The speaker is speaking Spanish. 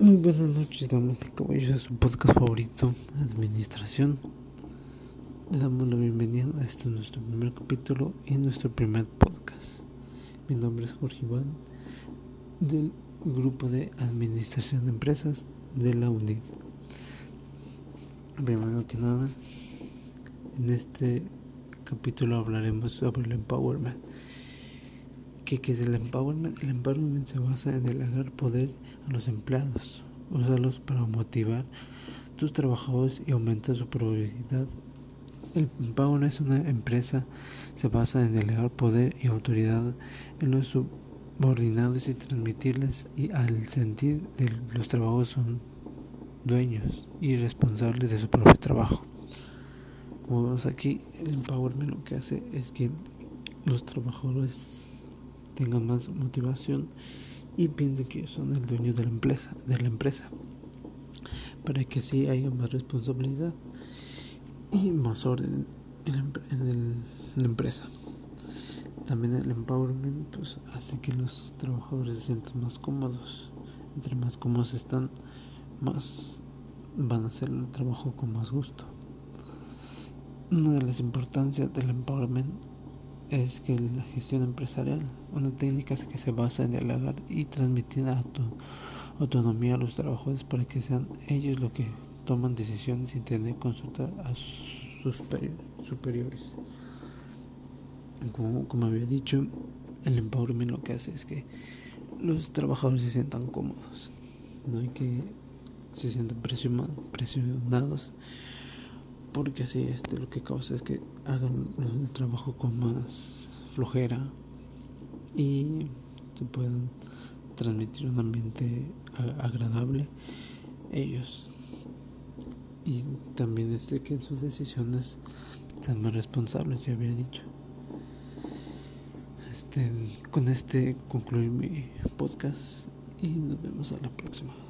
Muy buenas noches, damas y caballeros, su podcast favorito, Administración. Le damos la bienvenida a este nuestro primer capítulo y nuestro primer podcast. Mi nombre es Jorge Iván, del grupo de Administración de Empresas de la UNID. Primero que nada, en este capítulo hablaremos sobre el empowerment. ¿Qué, es el empowerment? El empowerment se basa en delegar poder a los empleados, usarlos para motivar tus trabajadores y aumentar su probabilidad. El empowerment es una empresa, se basa en delegar poder y autoridad en los subordinados y transmitirles y al sentir de los trabajadores son dueños y responsables de su propio trabajo. Como vemos aquí, el empowerment lo que hace es que los trabajadores tengan más motivación y piensen que son el dueño de la empresa, de la empresa para que así haya más responsabilidad y más orden en, la empresa. También el empowerment pues, hace que los trabajadores se sientan más cómodos. Entre más cómodos están, más van a hacer el trabajo con más gusto. Una de las importancias del empowerment es que la gestión empresarial, una técnica que se basa en dialogar y transmitir autonomía a los trabajadores para que sean ellos los que toman decisiones sin tener que consultar a sus superiores. Como, como había dicho, el empowerment lo que hace es que los trabajadores se sientan cómodos, no hay que se sientan presionados porque así este, lo que causa es que hagan el trabajo con más flojera y se puedan transmitir un ambiente agradable ellos. Y también este que sus decisiones sean más responsables ya había dicho. Este con este concluir mi podcast y nos vemos a la próxima